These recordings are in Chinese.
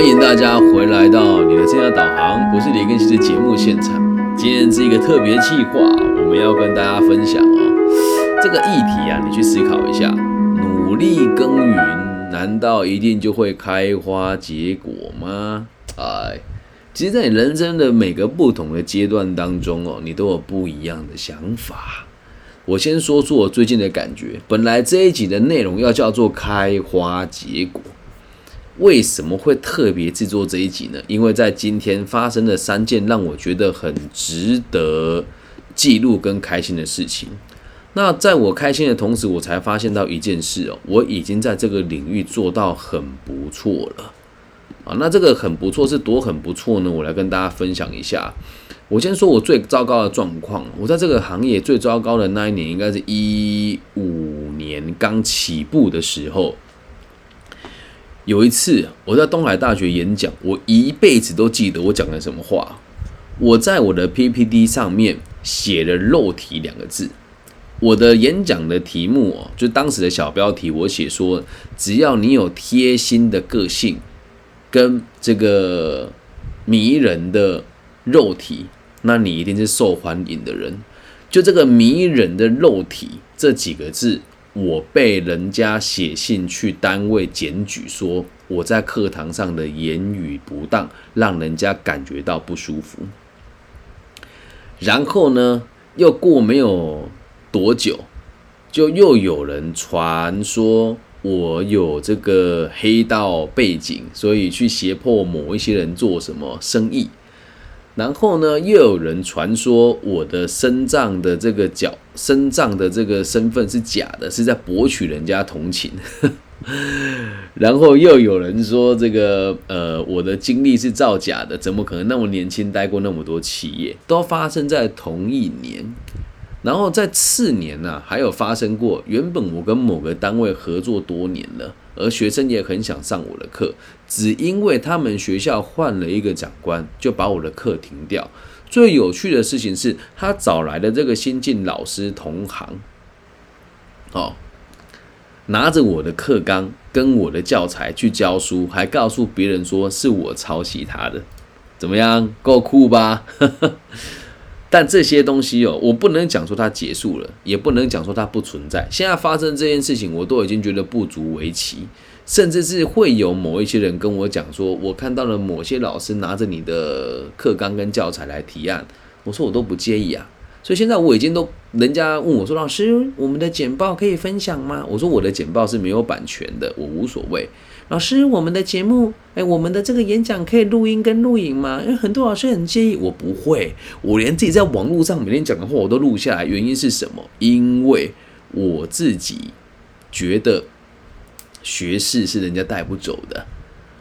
欢迎大家回来到你的生涯导航，不是李根熙的节目现场。今天是一个特别计划，我们要跟大家分享哦。这个议题啊，你去思考一下，努力耕耘，难道一定就会开花结果吗？哎，其实，在你人生的每个不同的阶段当中哦，你都有不一样的想法。我先说出我最近的感觉。本来这一集的内容要叫做开花结果。为什么会特别制作这一集呢？因为在今天发生了三件让我觉得很值得记录跟开心的事情。那在我开心的同时，我才发现到一件事哦，我已经在这个领域做到很不错了啊。那这个很不错是多很不错呢？我来跟大家分享一下。我先说我最糟糕的状况，我在这个行业最糟糕的那一年，应该是一五年刚起步的时候。有一次，我在东海大学演讲，我一辈子都记得我讲了什么话。我在我的 PPT 上面写了“肉体”两个字。我的演讲的题目哦，就当时的小标题，我写说：只要你有贴心的个性跟这个迷人的肉体，那你一定是受欢迎的人。就这个迷人的肉体这几个字。我被人家写信去单位检举，说我在课堂上的言语不当，让人家感觉到不舒服。然后呢，又过没有多久，就又有人传说我有这个黑道背景，所以去胁迫某一些人做什么生意。然后呢，又有人传说我的身障的这个脚身障的这个身份是假的，是在博取人家同情。然后又有人说这个呃我的经历是造假的，怎么可能那么年轻待过那么多企业？都发生在同一年。然后在次年呢，还有发生过，原本我跟某个单位合作多年了。而学生也很想上我的课，只因为他们学校换了一个长官，就把我的课停掉。最有趣的事情是他找来的这个新进老师同行，哦，拿着我的课纲跟我的教材去教书，还告诉别人说是我抄袭他的，怎么样？够酷吧？但这些东西哦，我不能讲说它结束了，也不能讲说它不存在。现在发生这件事情，我都已经觉得不足为奇，甚至是会有某一些人跟我讲说，我看到了某些老师拿着你的课纲跟教材来提案，我说我都不介意啊。所以现在我已经都，人家问我说，老师，我们的简报可以分享吗？我说我的简报是没有版权的，我无所谓。老师，我们的节目，哎，我们的这个演讲可以录音跟录影吗？因为很多老师很介意，我不会，我连自己在网络上每天讲的话我都录下来。原因是什么？因为我自己觉得学士是人家带不走的，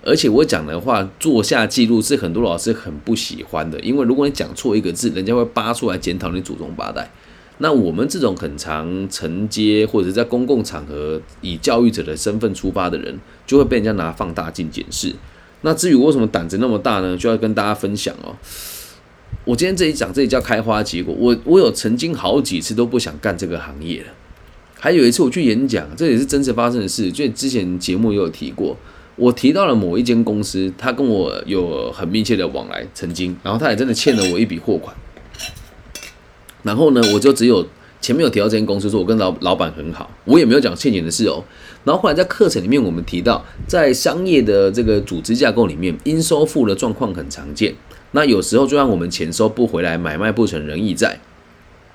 而且我讲的话做下记录是很多老师很不喜欢的，因为如果你讲错一个字，人家会扒出来检讨你祖宗八代。那我们这种很常承接或者在公共场合以教育者的身份出发的人，就会被人家拿放大镜检视。那至于为什么胆子那么大呢？就要跟大家分享哦。我今天这一讲，这里叫开花结果。我我有曾经好几次都不想干这个行业了。还有一次我去演讲，这也是真实发生的事。就之前节目也有提过，我提到了某一间公司，他跟我有很密切的往来，曾经，然后他也真的欠了我一笔货款。然后呢，我就只有前面有提到这间公司，说我跟老老板很好，我也没有讲欠钱的事哦。然后后来在课程里面，我们提到，在商业的这个组织架构里面，应收付的状况很常见。那有时候就让我们钱收不回来，买卖不成仁义在。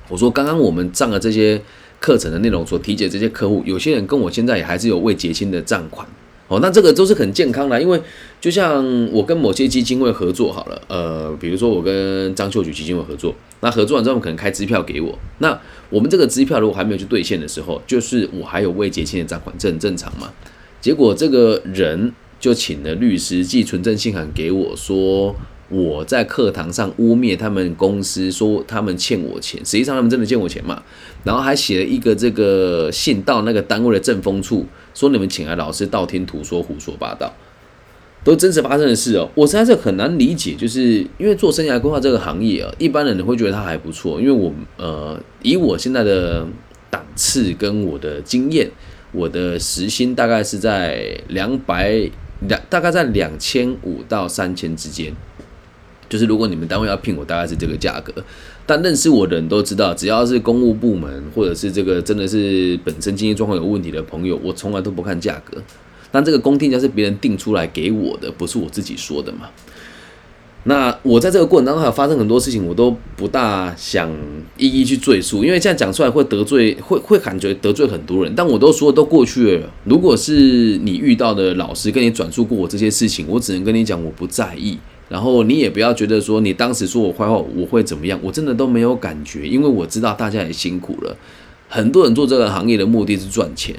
我说刚刚我们上了这些课程的内容所提解这些客户，有些人跟我现在也还是有未结清的账款。哦，那这个都是很健康的，因为就像我跟某些基金会合作好了，呃，比如说我跟张秀菊基金会合作，那合作完之后可能开支票给我，那我们这个支票如果还没有去兑现的时候，就是我还有未结清的账款，这很正常嘛。结果这个人就请了律师寄存证信函给我说。我在课堂上污蔑他们公司，说他们欠我钱，实际上他们真的欠我钱嘛？然后还写了一个这个信到那个单位的政风处，说你们请来老师道听途说、胡说八道，都真实发生的事哦。我实在是很难理解，就是因为做生涯规划这个行业啊，一般人会觉得他还不错，因为我呃以我现在的档次跟我的经验，我的时薪大概是在两百。两大概在两千五到三千之间。就是如果你们单位要聘我，大概是这个价格。但认识我的人都知道，只要是公务部门或者是这个真的是本身经济状况有问题的朋友，我从来都不看价格。但这个公定价是别人定出来给我的，不是我自己说的嘛？那我在这个过程当中还有发生很多事情，我都不大想一一去赘述，因为这样讲出来会得罪，会会感觉得罪很多人。但我都说都过去了。如果是你遇到的老师跟你转述过我这些事情，我只能跟你讲我不在意。然后你也不要觉得说你当时说我坏话我会怎么样，我真的都没有感觉，因为我知道大家也辛苦了。很多人做这个行业的目的是赚钱，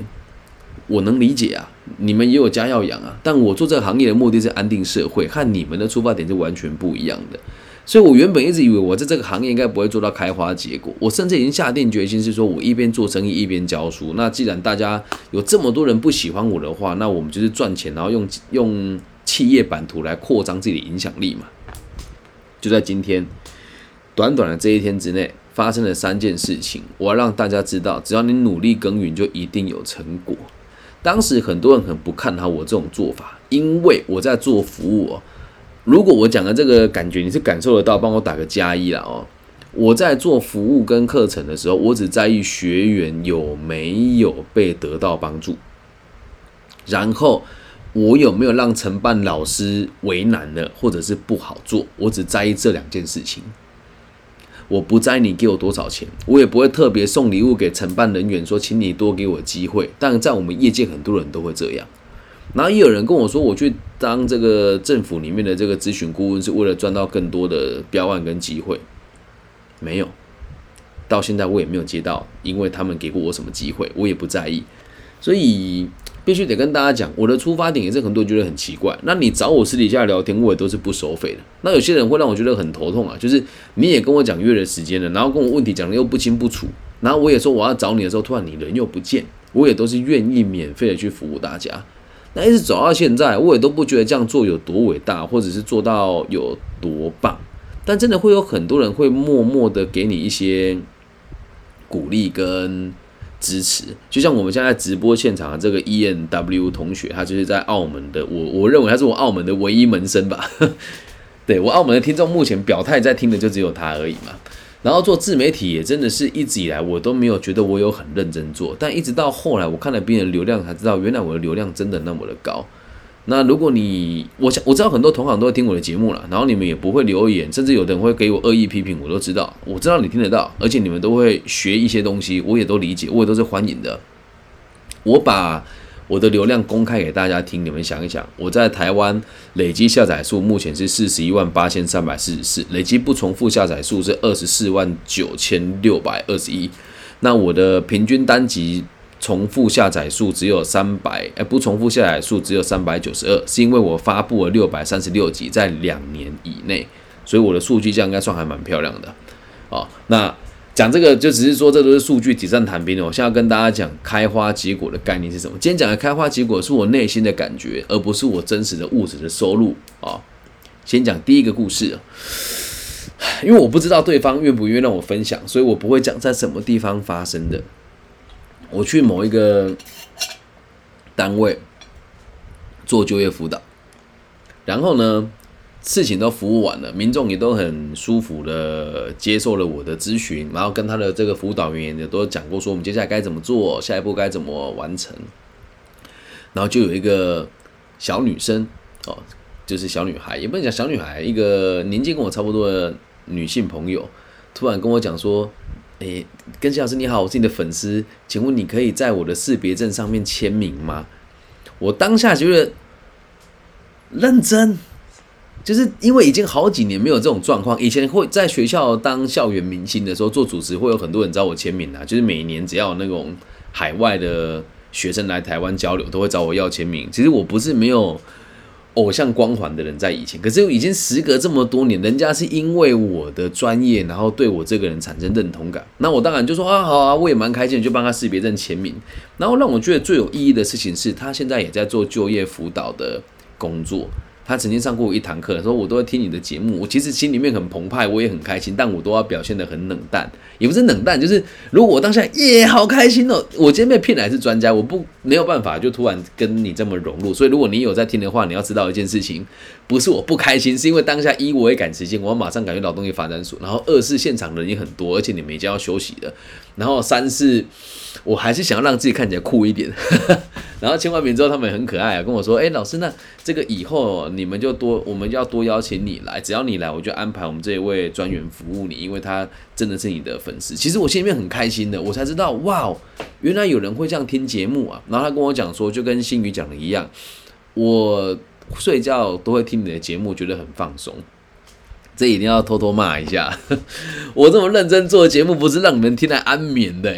我能理解啊，你们也有家要养啊。但我做这个行业的目的是安定社会，和你们的出发点是完全不一样的。所以我原本一直以为我在这个行业应该不会做到开花结果，我甚至已经下定决心是说我一边做生意一边教书。那既然大家有这么多人不喜欢我的话，那我们就是赚钱，然后用用。企业版图来扩张自己的影响力嘛？就在今天短短的这一天之内，发生了三件事情。我要让大家知道，只要你努力耕耘，就一定有成果。当时很多人很不看好我这种做法，因为我在做服务哦。如果我讲的这个感觉你是感受得到，帮我打个加一了哦。我在做服务跟课程的时候，我只在意学员有没有被得到帮助，然后。我有没有让承办老师为难了，或者是不好做？我只在意这两件事情。我不在意你给我多少钱，我也不会特别送礼物给承办人员，说请你多给我机会。但在我们业界，很多人都会这样。然后也有人跟我说，我去当这个政府里面的这个咨询顾问，是为了赚到更多的标案跟机会。没有，到现在我也没有接到，因为他们给过我什么机会，我也不在意。所以。必须得跟大家讲，我的出发点也是很多人觉得很奇怪。那你找我私底下聊天，我也都是不收费的。那有些人会让我觉得很头痛啊，就是你也跟我讲约的时间了，然后跟我问题讲的又不清不楚，然后我也说我要找你的时候，突然你人又不见，我也都是愿意免费的去服务大家。那一直走到现在，我也都不觉得这样做有多伟大，或者是做到有多棒。但真的会有很多人会默默的给你一些鼓励跟。支持，就像我们现在直播现场的这个 E N W 同学，他就是在澳门的，我我认为他是我澳门的唯一门生吧。对我澳门的听众，目前表态在听的就只有他而已嘛。然后做自媒体也真的是一直以来我都没有觉得我有很认真做，但一直到后来我看了别人流量才知道，原来我的流量真的那么的高。那如果你，我想我知道很多同行都会听我的节目了，然后你们也不会留言，甚至有的人会给我恶意批评，我都知道，我知道你听得到，而且你们都会学一些东西，我也都理解，我也都是欢迎的。我把我的流量公开给大家听，你们想一想，我在台湾累积下载数目前是四十一万八千三百四十四，累积不重复下载数是二十四万九千六百二十一，那我的平均单集。重复下载数只有三百，哎，不重复下载数只有三百九十二，是因为我发布了六百三十六集，在两年以内，所以我的数据这样应该算还蛮漂亮的。哦，那讲这个就只是说这都是数据，纸上谈兵哦。我现在要跟大家讲开花结果的概念是什么？今天讲的开花结果是我内心的感觉，而不是我真实的物质的收入啊。先讲第一个故事，因为我不知道对方愿不愿意让我分享，所以我不会讲在什么地方发生的。我去某一个单位做就业辅导，然后呢，事情都服务完了，民众也都很舒服的接受了我的咨询，然后跟他的这个辅导员也都讲过说我们接下来该怎么做，下一步该怎么完成，然后就有一个小女生哦，就是小女孩，也不能讲小女孩，一个年纪跟我差不多的女性朋友，突然跟我讲说。诶，根希老师你好，我是你的粉丝，请问你可以在我的识别证上面签名吗？我当下觉得认真，就是因为已经好几年没有这种状况。以前会在学校当校园明星的时候做主持，会有很多人找我签名啊，就是每年只要有那种海外的学生来台湾交流，都会找我要签名。其实我不是没有。偶像光环的人在以前，可是已经时隔这么多年，人家是因为我的专业，然后对我这个人产生认同感。那我当然就说啊，好啊，我也蛮开心，就帮他识别证签名。然后让我觉得最有意义的事情是他现在也在做就业辅导的工作，他曾经上过我一堂课，说我都会听你的节目，我其实心里面很澎湃，我也很开心，但我都要表现得很冷淡，也不是冷淡，就是如果我当下耶好开心哦，我今天被骗来是专家，我不没有办法就突然跟你这么融入，所以如果你有在听的话，你要知道一件事情，不是我不开心，是因为当下一我也赶时间，我要马上赶去劳动力发展所，然后二是现场人也很多，而且你们已经要休息了，然后三是。我还是想要让自己看起来酷一点，然后签完名之后，他们很可爱啊，跟我说：“哎，老师，那这个以后你们就多，我们要多邀请你来，只要你来，我就安排我们这一位专员服务你，因为他真的是你的粉丝。”其实我心里面很开心的，我才知道，哇，原来有人会这样听节目啊。然后他跟我讲说，就跟新宇讲的一样，我睡觉都会听你的节目，觉得很放松。这一定要偷偷骂一下，我这么认真做节目，不是让你们听来安眠的。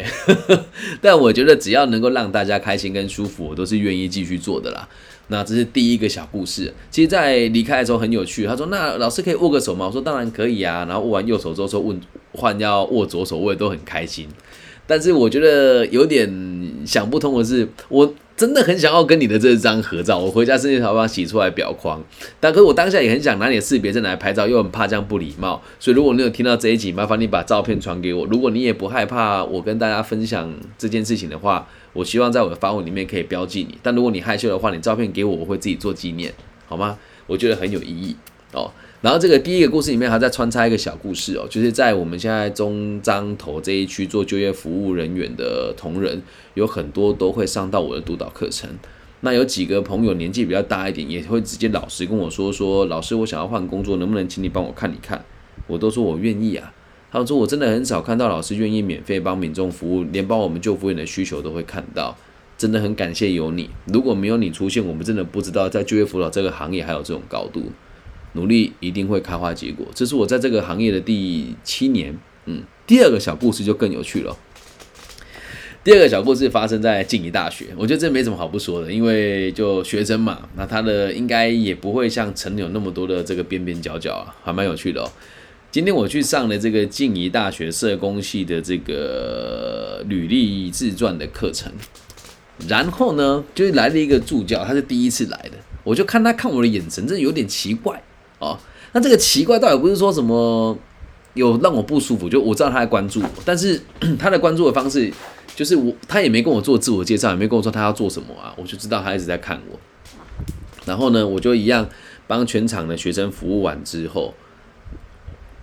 但我觉得只要能够让大家开心跟舒服，我都是愿意继续做的啦。那这是第一个小故事。其实，在离开的时候很有趣。他说：“那老师可以握个手吗？”我说：“当然可以啊。”然后握完右手之后说：“问换要握左手，我也都很开心。”但是我觉得有点想不通的是，我。真的很想要跟你的这张合照，我回家甚至想把洗出来裱框。但可是我当下也很想拿你的识别证来拍照，又很怕这样不礼貌。所以如果你有听到这一集，麻烦你把照片传给我。如果你也不害怕我跟大家分享这件事情的话，我希望在我的发文里面可以标记你。但如果你害羞的话，你照片给我，我会自己做纪念，好吗？我觉得很有意义哦。然后这个第一个故事里面还在穿插一个小故事哦，就是在我们现在中彰头这一区做就业服务人员的同仁，有很多都会上到我的督导课程。那有几个朋友年纪比较大一点，也会直接老实跟我说说，老师我想要换工作，能不能请你帮我看一看？我都说我愿意啊。他说我真的很少看到老师愿意免费帮民众服务，连帮我们救服员的需求都会看到，真的很感谢有你。如果没有你出现，我们真的不知道在就业辅导这个行业还有这种高度。努力一定会开花结果，这是我在这个行业的第七年。嗯，第二个小故事就更有趣了。第二个小故事发生在静宜大学，我觉得这没什么好不说的，因为就学生嘛，那他的应该也不会像陈有那么多的这个边边角角啊，还蛮有趣的哦。今天我去上了这个静宜大学社工系的这个履历自传的课程，然后呢，就来了一个助教，他是第一次来的，我就看他看我的眼神，真的有点奇怪。哦，那这个奇怪倒也不是说什么有让我不舒服，就我知道他在关注我，但是 他的关注的方式就是我他也没跟我做自我介绍，也没跟我说他要做什么啊，我就知道他一直在看我。然后呢，我就一样帮全场的学生服务完之后，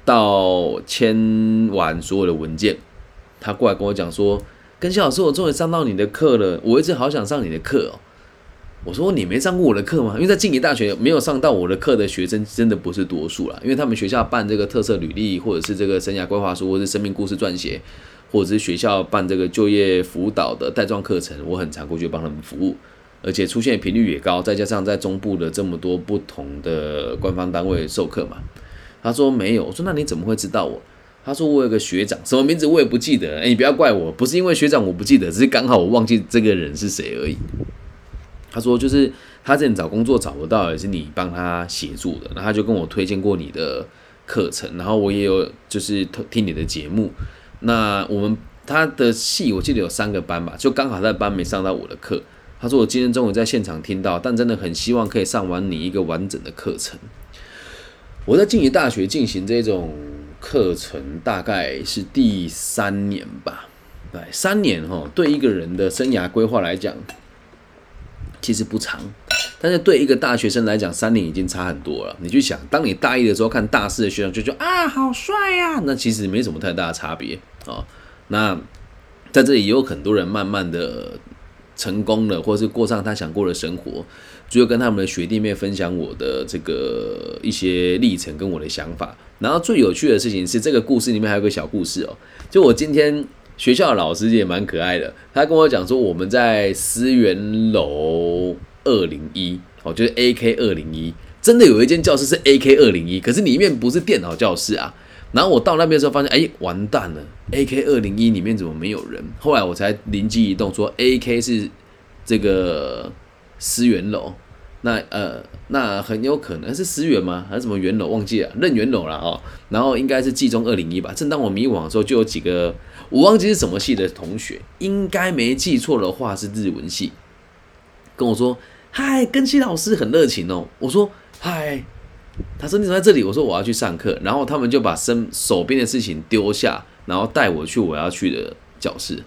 到签完所有的文件，他过来跟我讲说：“跟谢老师，我终于上到你的课了，我一直好想上你的课哦。”我说你没上过我的课吗？因为在静宜大学没有上到我的课的学生真的不是多数了，因为他们学校办这个特色履历，或者是这个生涯规划书，或者是生命故事撰写，或者是学校办这个就业辅导的带状课程，我很常过去帮他们服务，而且出现频率也高，再加上在中部的这么多不同的官方单位授课嘛。他说没有，我说那你怎么会知道我？他说我有个学长，什么名字我也不记得，哎，你不要怪我，不是因为学长我不记得，只是刚好我忘记这个人是谁而已。他说：“就是他之前找工作找不到，也是你帮他协助的。然后他就跟我推荐过你的课程，然后我也有就是听你的节目。那我们他的戏我记得有三个班吧，就刚好在班没上到我的课。他说我今天中午在现场听到，但真的很希望可以上完你一个完整的课程。我在静宜大学进行这种课程，大概是第三年吧。对，三年哈，对一个人的生涯规划来讲。”其实不长，但是对一个大学生来讲，三年已经差很多了。你去想，当你大一的时候看大四的学长，就觉得啊，好帅呀，那其实没什么太大的差别啊。那在这里也有很多人慢慢的成功了，或是过上他想过的生活，就跟他们的学弟妹分享我的这个一些历程跟我的想法。然后最有趣的事情是，这个故事里面还有个小故事哦，就我今天。学校的老师也蛮可爱的，他跟我讲说，我们在思源楼二零一，哦，就是 A K 二零一，真的有一间教室是 A K 二零一，可是里面不是电脑教室啊。然后我到那边的时候发现，哎，完蛋了，A K 二零一里面怎么没有人？后来我才灵机一动，说 A K 是这个思源楼。那呃，那很有可能是思源吗？还是什么元楼？忘记了，任元楼了哦。然后应该是季中二零一吧。正当我迷惘的时候，就有几个我忘记是什么系的同学，应该没记错的话是日文系，跟我说嗨，根西老师很热情哦。我说嗨，他说你怎么在这里？我说我要去上课。然后他们就把身手边的事情丢下，然后带我去我要去的教室。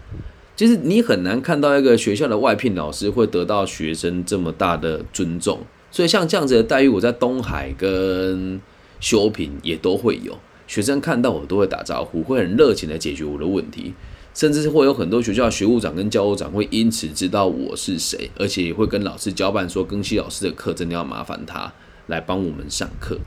其实你很难看到一个学校的外聘老师会得到学生这么大的尊重。所以像这样子的待遇，我在东海跟修平也都会有。学生看到我都会打招呼，会很热情的解决我的问题，甚至是会有很多学校学务长跟教务长会因此知道我是谁，而且也会跟老师交办说，庚希老师的课真的要麻烦他来帮我们上课。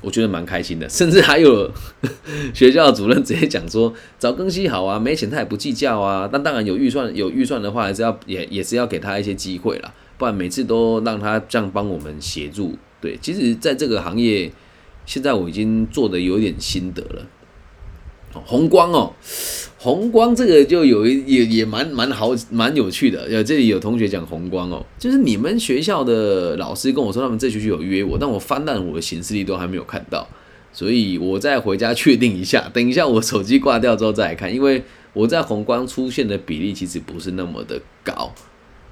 我觉得蛮开心的，甚至还有 学校主任直接讲说，早更新好啊，没钱他也不计较啊。但当然有预算有预算的话，还是要也也是要给他一些机会啦，不然每次都让他这样帮我们协助。对，其实在这个行业。现在我已经做的有点心得了。红光哦，红光这个就有一也也蛮蛮好蛮有趣的。呃，这里有同学讲红光哦，就是你们学校的老师跟我说，他们这学期有约我，但我翻烂我的行事历都还没有看到，所以我再回家确定一下。等一下我手机挂掉之后再来看，因为我在红光出现的比例其实不是那么的高。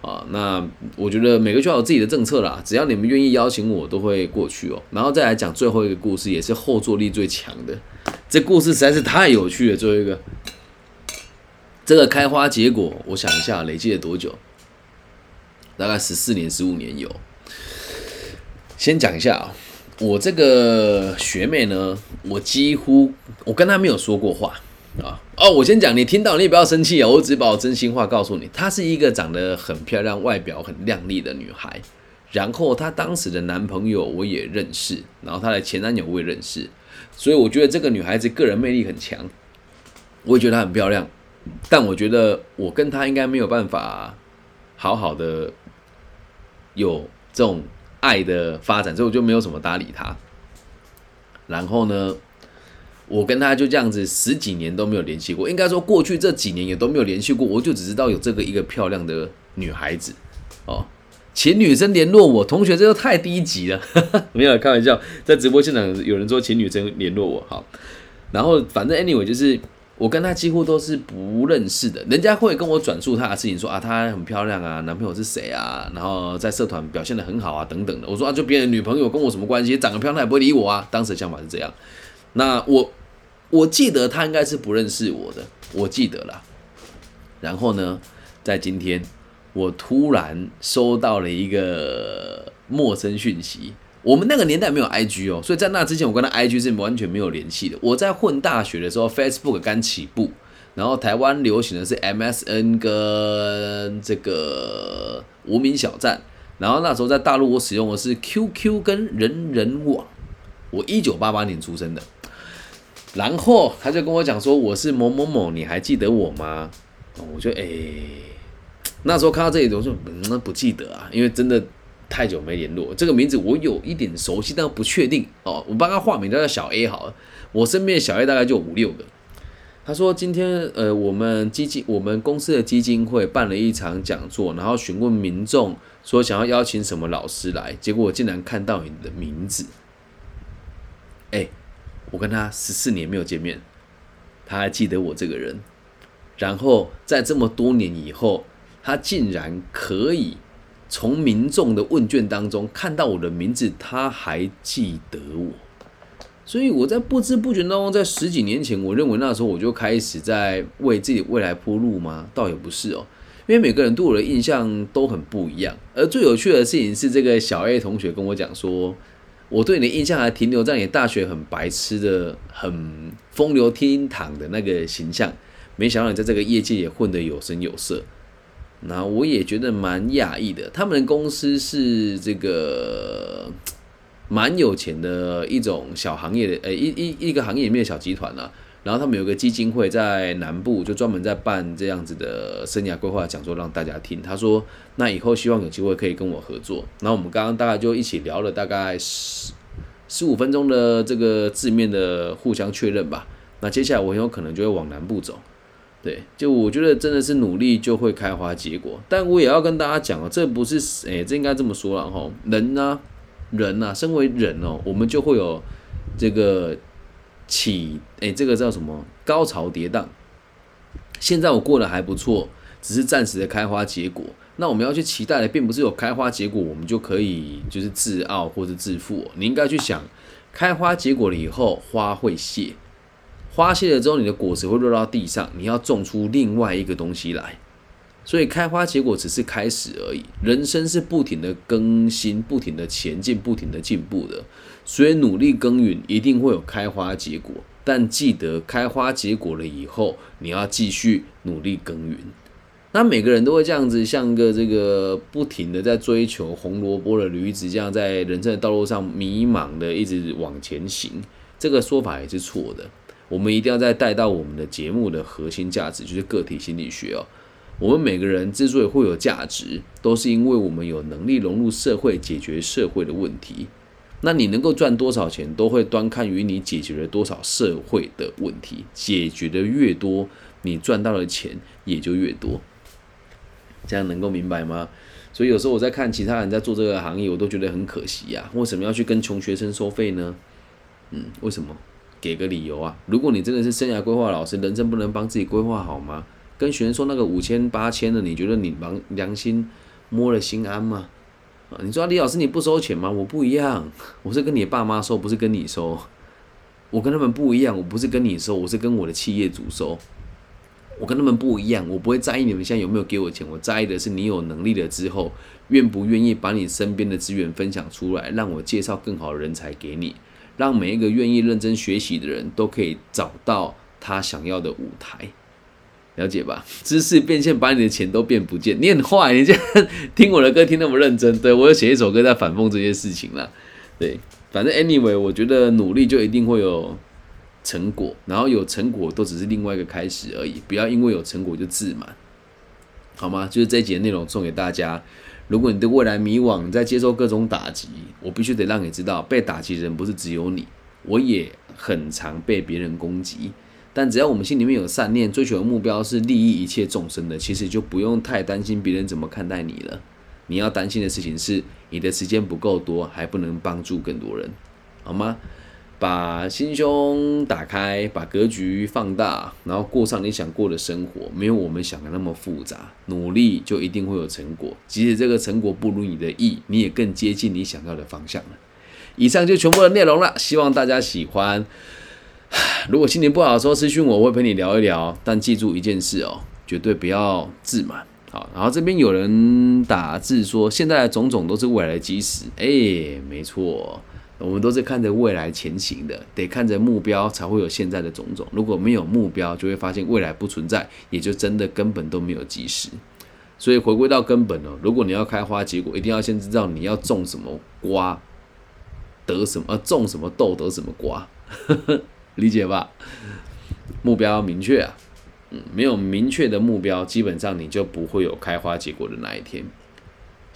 啊，那我觉得每个学校有自己的政策啦，只要你们愿意邀请我，都会过去哦。然后再来讲最后一个故事，也是后坐力最强的。这故事实在是太有趣了。最后一个，这个开花结果，我想一下，累计了多久？大概十四年、十五年有。先讲一下啊，我这个学妹呢，我几乎我跟她没有说过话。啊哦，我先讲，你听到你也不要生气啊，我只把我真心话告诉你。她是一个长得很漂亮、外表很靓丽的女孩，然后她当时的男朋友我也认识，然后她的前男友我也认识，所以我觉得这个女孩子个人魅力很强，我也觉得她很漂亮，但我觉得我跟她应该没有办法好好的有这种爱的发展，所以我就没有什么搭理她。然后呢？我跟她就这样子十几年都没有联系过，应该说过去这几年也都没有联系过。我就只知道有这个一个漂亮的女孩子哦，请女生联络我。同学，这都太低级了，没有开玩笑。在直播现场有人说请女生联络我，好。然后反正 anyway 就是我跟她几乎都是不认识的，人家会跟我转述她的事情，说啊她很漂亮啊，男朋友是谁啊，然后在社团表现的很好啊等等的。我说啊就别人女朋友跟我什么关系？长得漂亮也不会理我啊。当时的想法是这样。那我我记得她应该是不认识我的，我记得了。然后呢，在今天我突然收到了一个陌生讯息。我们那个年代没有 IG 哦，所以在那之前我跟他 IG 是完全没有联系的。我在混大学的时候，Facebook 刚起步，然后台湾流行的是 MSN 跟这个无名小站，然后那时候在大陆我使用的是 QQ 跟人人网。我一九八八年出生的。然后他就跟我讲说：“我是某某某，你还记得我吗？”我就哎，那时候看到这里，我说：“嗯，不记得啊，因为真的太久没联络。这个名字我有一点熟悉，但不确定哦。我帮他化名叫小 A 好了。我身边小 A 大概就五六个。他说今天呃，我们基金我们公司的基金会办了一场讲座，然后询问民众说想要邀请什么老师来，结果我竟然看到你的名字，哎。”我跟他十四年没有见面，他还记得我这个人。然后在这么多年以后，他竟然可以从民众的问卷当中看到我的名字，他还记得我。所以我在不知不觉当中，在十几年前，我认为那时候我就开始在为自己未来铺路吗？倒也不是哦，因为每个人对我的印象都很不一样。而最有趣的事情是，这个小 A 同学跟我讲说。我对你的印象还停留在你大学很白痴的、很风流倜傥的那个形象，没想到你在这个业界也混得有声有色。那我也觉得蛮讶异的。他们的公司是这个蛮有钱的一种小行业的，呃，一一一个行业里面的小集团啊。然后他们有个基金会在南部，就专门在办这样子的生涯规划讲座，让大家听。他说：“那以后希望有机会可以跟我合作。”然后我们刚刚大概就一起聊了大概十十五分钟的这个字面的互相确认吧。那接下来我很有可能就会往南部走。对，就我觉得真的是努力就会开花结果。但我也要跟大家讲哦，这不是诶，这应该这么说了哈。人呢，人呐，身为人哦，我们就会有这个。起，哎，这个叫什么？高潮跌宕。现在我过得还不错，只是暂时的开花结果。那我们要去期待的，并不是有开花结果，我们就可以就是自傲或者自负。你应该去想，开花结果了以后，花会谢，花谢了之后，你的果实会落到地上，你要种出另外一个东西来。所以开花结果只是开始而已，人生是不停的更新、不停的前进、不停的进步的。所以努力耕耘，一定会有开花结果。但记得开花结果了以后，你要继续努力耕耘。那每个人都会这样子，像个这个不停的在追求红萝卜的驴子，这样在人生的道路上迷茫的一直往前行。这个说法也是错的。我们一定要再带到我们的节目的核心价值，就是个体心理学哦。我们每个人之所以会有价值，都是因为我们有能力融入社会，解决社会的问题。那你能够赚多少钱，都会端看于你解决了多少社会的问题。解决的越多，你赚到的钱也就越多。这样能够明白吗？所以有时候我在看其他人在做这个行业，我都觉得很可惜呀。为什么要去跟穷学生收费呢？嗯，为什么？给个理由啊！如果你真的是生涯规划老师，人生不能帮自己规划好吗？跟学生说那个五千八千的，你觉得你良良心摸了心安吗？啊，你说李老师你不收钱吗？我不一样，我是跟你爸妈收，不是跟你收。我跟他们不一样，我不是跟你收，我是跟我的企业主收。我跟他们不一样，我不会在意你们现在有没有给我钱，我在意的是你有能力了之后，愿不愿意把你身边的资源分享出来，让我介绍更好的人才给你，让每一个愿意认真学习的人都可以找到他想要的舞台。了解吧？知识变现，把你的钱都变不见。你很坏，你这样 听我的歌听那么认真。对我有写一首歌在反讽这些事情啦。对，反正 anyway，我觉得努力就一定会有成果，然后有成果都只是另外一个开始而已。不要因为有成果就自满，好吗？就是这一节内容送给大家。如果你对未来迷惘，在接受各种打击，我必须得让你知道，被打击的人不是只有你，我也很常被别人攻击。但只要我们心里面有善念，追求的目标是利益一切众生的，其实就不用太担心别人怎么看待你了。你要担心的事情是，你的时间不够多，还不能帮助更多人，好吗？把心胸打开，把格局放大，然后过上你想过的生活，没有我们想的那么复杂。努力就一定会有成果，即使这个成果不如你的意，你也更接近你想要的方向了。以上就全部的内容了，希望大家喜欢。如果心情不好的时候私讯我，我会陪你聊一聊。但记住一件事哦，绝对不要自满。好，然后这边有人打字说，现在的种种都是未来的基石。哎，没错，我们都是看着未来前行的，得看着目标才会有现在的种种。如果没有目标，就会发现未来不存在，也就真的根本都没有基石。所以回归到根本哦，如果你要开花结果，一定要先知道你要种什么瓜得什么，呃，种什么豆得什么瓜。理解吧，目标要明确啊，嗯，没有明确的目标，基本上你就不会有开花结果的那一天。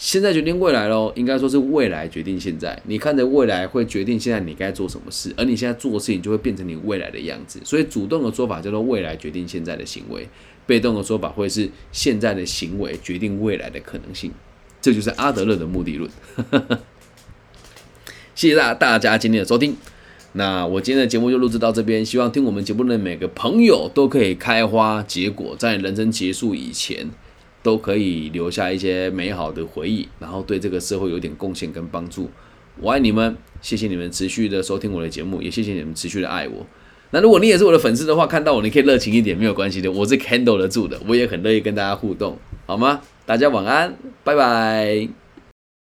现在决定未来喽，应该说是未来决定现在。你看着未来会决定现在你该做什么事，而你现在做的事情就会变成你未来的样子。所以主动的说法叫做未来决定现在的行为，被动的说法会是现在的行为决定未来的可能性。这就是阿德勒的目的论。谢谢大大家今天的收听。那我今天的节目就录制到这边，希望听我们节目的每个朋友都可以开花结果，在人生结束以前，都可以留下一些美好的回忆，然后对这个社会有点贡献跟帮助。我爱你们，谢谢你们持续的收听我的节目，也谢谢你们持续的爱我。那如果你也是我的粉丝的话，看到我你可以热情一点，没有关系的，我是 handle 得住的，我也很乐意跟大家互动，好吗？大家晚安，拜拜。